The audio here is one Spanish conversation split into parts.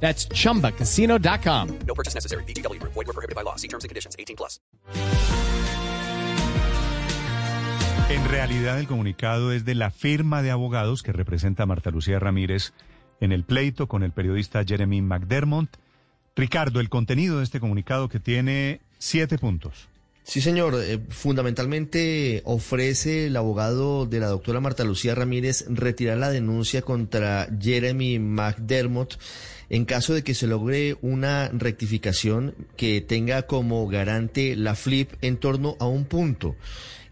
That's chumbacasino.com. No purchase necessary. BGW. Void were prohibited by law. See terms and conditions. 18 plus. En realidad el comunicado es de la firma de abogados que representa a Marta Lucía Ramírez en el pleito con el periodista Jeremy McDermott. Ricardo, el contenido de este comunicado que tiene siete puntos. Sí, señor. Eh, fundamentalmente ofrece el abogado de la doctora Marta Lucía Ramírez retirar la denuncia contra Jeremy McDermott en caso de que se logre una rectificación que tenga como garante la FLIP en torno a un punto.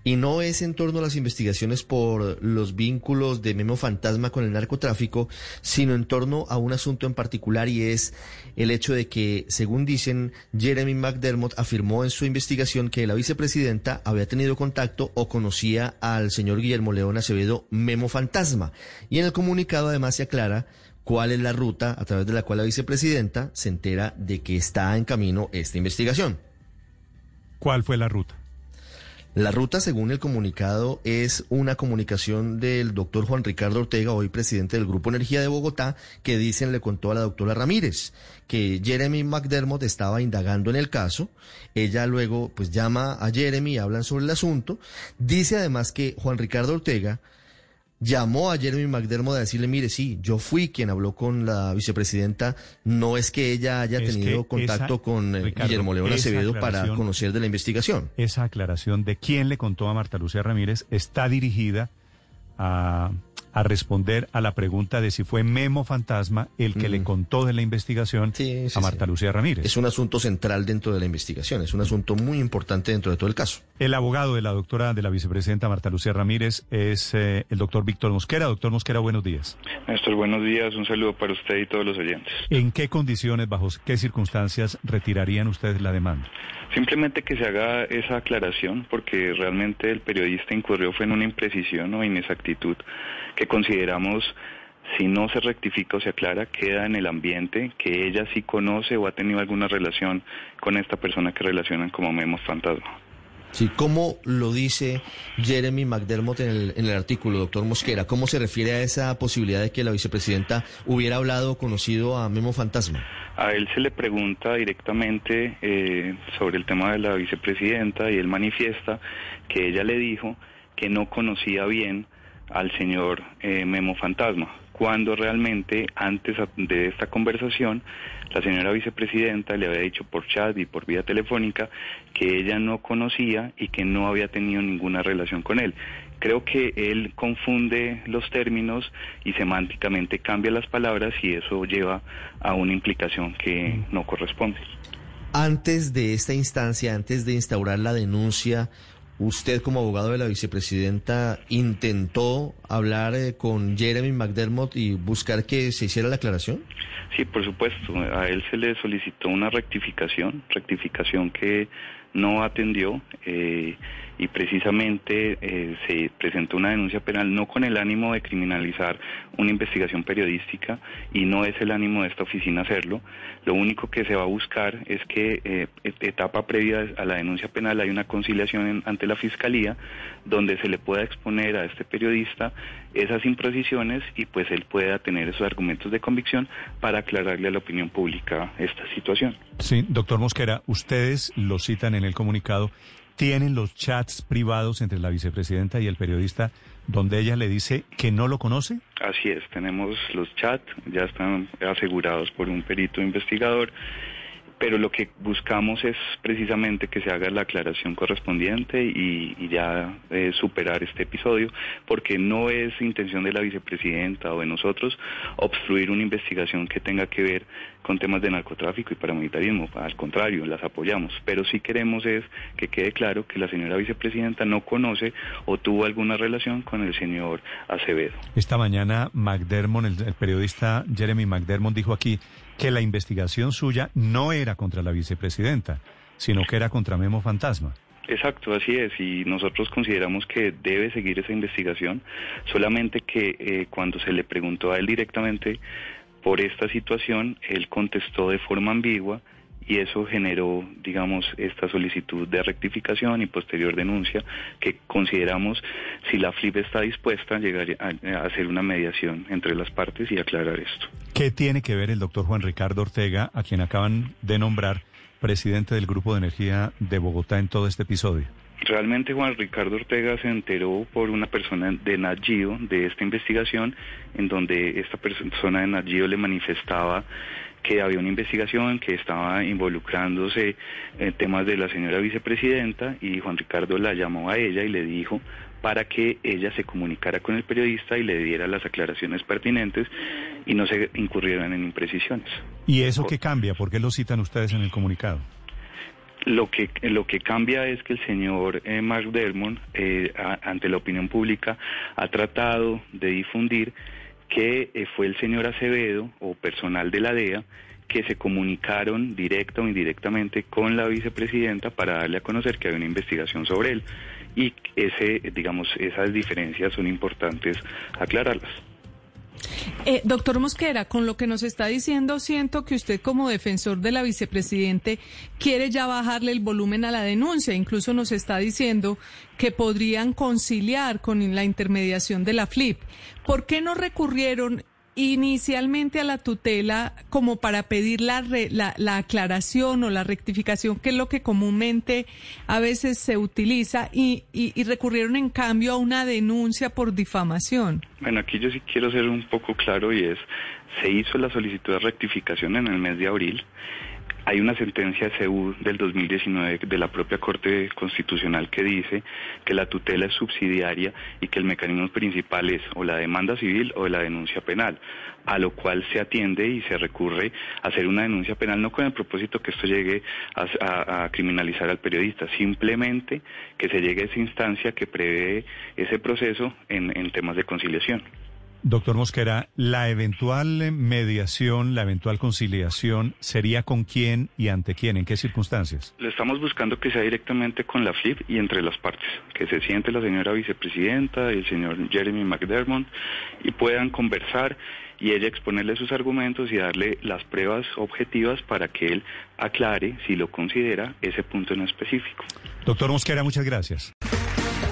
Y no es en torno a las investigaciones por los vínculos de Memo Fantasma con el narcotráfico, sino en torno a un asunto en particular y es el hecho de que, según dicen, Jeremy McDermott afirmó en su investigación que la vicepresidenta había tenido contacto o conocía al señor Guillermo León Acevedo Memo Fantasma. Y en el comunicado además se aclara cuál es la ruta a través de la cual la vicepresidenta se entera de que está en camino esta investigación. ¿Cuál fue la ruta? La ruta, según el comunicado, es una comunicación del doctor Juan Ricardo Ortega, hoy presidente del Grupo Energía de Bogotá, que dicen le contó a la doctora Ramírez que Jeremy McDermott estaba indagando en el caso. Ella luego pues llama a Jeremy, hablan sobre el asunto. Dice además que Juan Ricardo Ortega llamó a Jeremy McDermott a decirle, mire, sí, yo fui quien habló con la vicepresidenta, no es que ella haya Es tenido contacto esa- con eh, Ricardo, Guillermo León Acevedo para conocer de la investigación. Esa aclaración de quién le contó a Marta Lucía Ramírez está dirigida a, a responder a la pregunta de si fue Memo Fantasma el que le contó de la investigación Mm. Sí, sí, a Marta sí. Lucía Ramírez. Es un asunto central dentro de la investigación, es un asunto muy importante dentro de todo el caso. El abogado de la doctora, de la vicepresidenta Marta Lucía Ramírez es eh, el doctor Víctor Mosquera. Doctor Mosquera, buenos días. Néstor, buenos días. Un saludo para usted y todos los oyentes. ¿En qué condiciones, bajo qué circunstancias retirarían ustedes la demanda? Simplemente que se haga esa aclaración porque realmente el periodista incurrió fue en una imprecisión o inexactitud que consideramos si no se rectifica o se aclara queda en el ambiente que ella sí conoce o ha tenido alguna relación con esta persona que relacionan como Memo Fantasma. Sí, ¿cómo lo dice Jeremy McDermott en el, en el artículo, doctor Mosquera? ¿Cómo se refiere a esa posibilidad de que la vicepresidenta hubiera hablado o conocido a Memo Fantasma? A él se le pregunta directamente eh, sobre el tema de la vicepresidenta y él manifiesta que ella le dijo que no conocía bien al señor eh, Memo Fantasma, cuando realmente antes de esta conversación la señora vicepresidenta le había dicho por chat y por vía telefónica que ella no conocía y que no había tenido ninguna relación con él. Creo que él confunde los términos y semánticamente cambia las palabras y eso lleva a una implicación que no corresponde. Antes de esta instancia, antes de instaurar la denuncia, ¿usted como abogado de la vicepresidenta intentó hablar eh, con Jeremy McDermott y buscar que se hiciera la aclaración? Sí, por supuesto. A él se le solicitó una rectificación, rectificación que no atendió eh, y precisamente eh, se presentó una denuncia penal no con el ánimo de criminalizar una investigación periodística y no es el ánimo de esta oficina hacerlo. Lo único que se va a buscar es que eh, et- etapa previa a la denuncia penal hay una conciliación en- ante la fiscalía donde se le pueda exponer a este periodista esas imprecisiones y pues él pueda tener esos argumentos de convicción para aclararle a la opinión pública esta situación. Sí, doctor Mosquera, ustedes lo citan en el comunicado. ¿Tienen los chats privados entre la vicepresidenta y el periodista donde ella le dice que no lo conoce? Así es, tenemos los chats, ya están asegurados por un perito investigador, pero lo que buscamos es precisamente que se haga la aclaración correspondiente y, ya eh, superar este episodio, porque no es intención de la vicepresidenta o de nosotros obstruir una investigación que tenga que ver con temas de narcotráfico y paramilitarismo, al contrario, las apoyamos, pero sí queremos es que quede claro que la señora vicepresidenta no conoce o tuvo alguna relación con el señor Acevedo. Esta mañana McDermott, el, el periodista Jeremy McDermott dijo aquí que la investigación suya no era contra la vicepresidenta. sino que era contra Memo Fantasma. Exacto, así es, y nosotros consideramos que debe seguir esa investigación, solamente que eh, cuando se le preguntó a él directamente por esta situación, él contestó de forma ambigua y eso generó, digamos, esta solicitud de rectificación y posterior denuncia que consideramos, si la FLIP está dispuesta, llegar a, a hacer una mediación entre las partes y aclarar esto. ¿Qué tiene que ver el doctor Juan Ricardo Ortega, a quien acaban de nombrar presidente del Grupo de Energía de Bogotá en todo este episodio? Realmente Juan Ricardo Ortega se enteró por una persona de Nagio de esta investigación, en donde esta persona de Nagio le manifestaba que había una investigación que estaba involucrándose en temas de la señora vicepresidenta y Juan Ricardo la llamó a ella y le dijo para que ella se comunicara con el periodista y le diera las aclaraciones pertinentes y no se incurrieran en imprecisiones. ¿Y eso qué cambia? ¿Por qué lo citan ustedes en el comunicado? Lo que, lo que cambia es que el señor eh, Mark Dermond, eh, a, ante la opinión pública, ha tratado de difundir que eh, fue el señor Acevedo o personal de la DEA que se comunicaron directa o indirectamente con la vicepresidenta para darle a conocer que había una investigación sobre él y ese digamos esas diferencias son importantes aclararlas. Eh, doctor Mosquera, con lo que nos está diciendo, siento que usted como defensor de la vicepresidente quiere ya bajarle el volumen a la denuncia. Incluso nos está diciendo que podrían conciliar con la intermediación de la FLIP. ¿Por qué no recurrieron inicialmente a la tutela como para pedir la, la, la, aclaración o la rectificación, que es lo que comúnmente a veces se utiliza, y, y, recurrieron en cambio a una denuncia por difamación. Bueno, aquí yo sí quiero ser un poco claro y es, se hizo la solicitud de rectificación en el mes de abril. Hay una sentencia CEU del 2019 de la propia Corte Constitucional que dice que la tutela es subsidiaria y que el mecanismo principal es o la demanda civil o la denuncia penal, a lo cual se atiende y se recurre a hacer una denuncia penal no con el propósito que esto llegue a, criminalizar al periodista, simplemente que se llegue a esa instancia que prevé ese proceso en temas de conciliación. Doctor Mosquera, ¿la eventual mediación, la eventual conciliación sería con quién y ante quién? ¿En qué circunstancias? Le estamos buscando que sea directamente con la FLIP y entre las partes, que se siente la señora vicepresidenta y el señor Jeremy McDermott y puedan conversar y ella exponerle sus argumentos y darle las pruebas objetivas para que él aclare, si lo considera, ese punto en específico. Doctor Mosquera, muchas gracias.